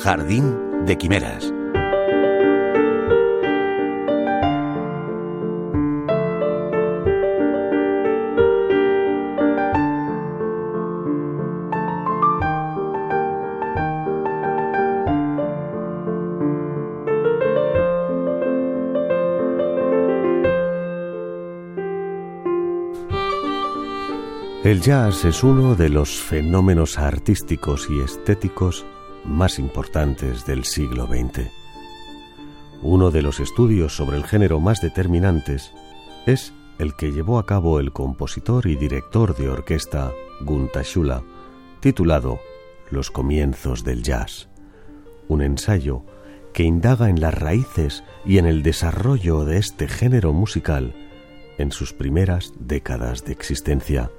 Jardín de Quimeras. El jazz es uno de los fenómenos artísticos y estéticos más importantes del siglo XX. Uno de los estudios sobre el género más determinantes es el que llevó a cabo el compositor y director de orquesta Gunta Shula, titulado Los comienzos del jazz, un ensayo que indaga en las raíces y en el desarrollo de este género musical en sus primeras décadas de existencia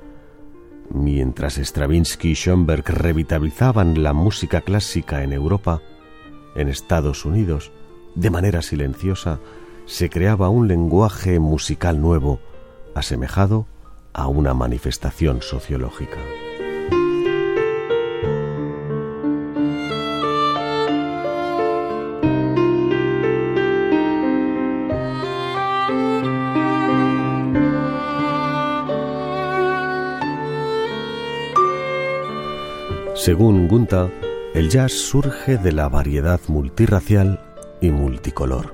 Mientras Stravinsky y Schoenberg revitalizaban la música clásica en Europa, en Estados Unidos, de manera silenciosa, se creaba un lenguaje musical nuevo, asemejado a una manifestación sociológica. Según Gunta, el jazz surge de la variedad multirracial y multicolor.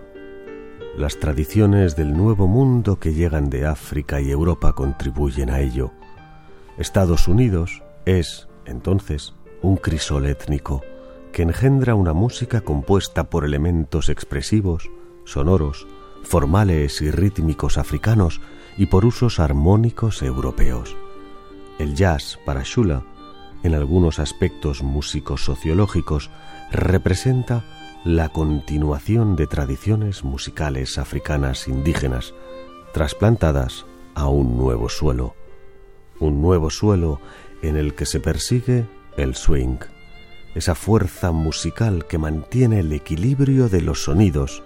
Las tradiciones del Nuevo Mundo que llegan de África y Europa contribuyen a ello. Estados Unidos es, entonces, un crisol étnico que engendra una música compuesta por elementos expresivos, sonoros, formales y rítmicos africanos y por usos armónicos europeos. El jazz, para Shula, en algunos aspectos músicos sociológicos, representa la continuación de tradiciones musicales africanas indígenas, trasplantadas a un nuevo suelo, un nuevo suelo en el que se persigue el swing, esa fuerza musical que mantiene el equilibrio de los sonidos,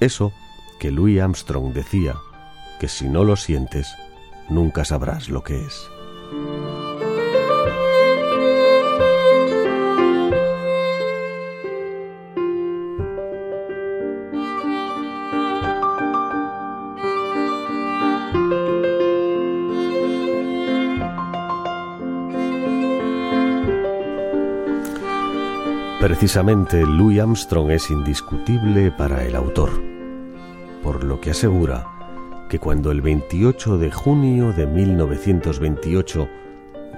eso que Louis Armstrong decía, que si no lo sientes, nunca sabrás lo que es. Precisamente Louis Armstrong es indiscutible para el autor, por lo que asegura que cuando el 28 de junio de 1928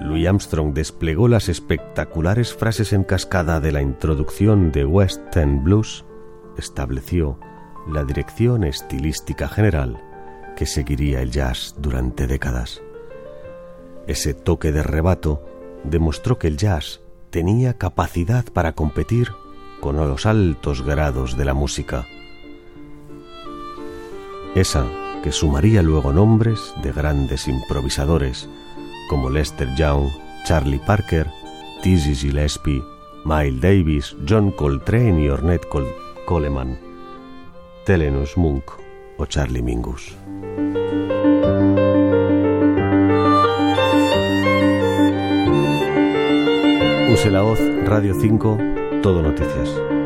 Louis Armstrong desplegó las espectaculares frases en cascada de la introducción de West End Blues, estableció la dirección estilística general que seguiría el jazz durante décadas. Ese toque de rebato demostró que el jazz tenía capacidad para competir con los altos grados de la música. Esa que sumaría luego nombres de grandes improvisadores como Lester Young, Charlie Parker, Dizzy Gillespie, Miles Davis, John Coltrane y Ornette Coleman, Telenus Monk o Charlie Mingus. Use la voz Radio 5, Todo Noticias.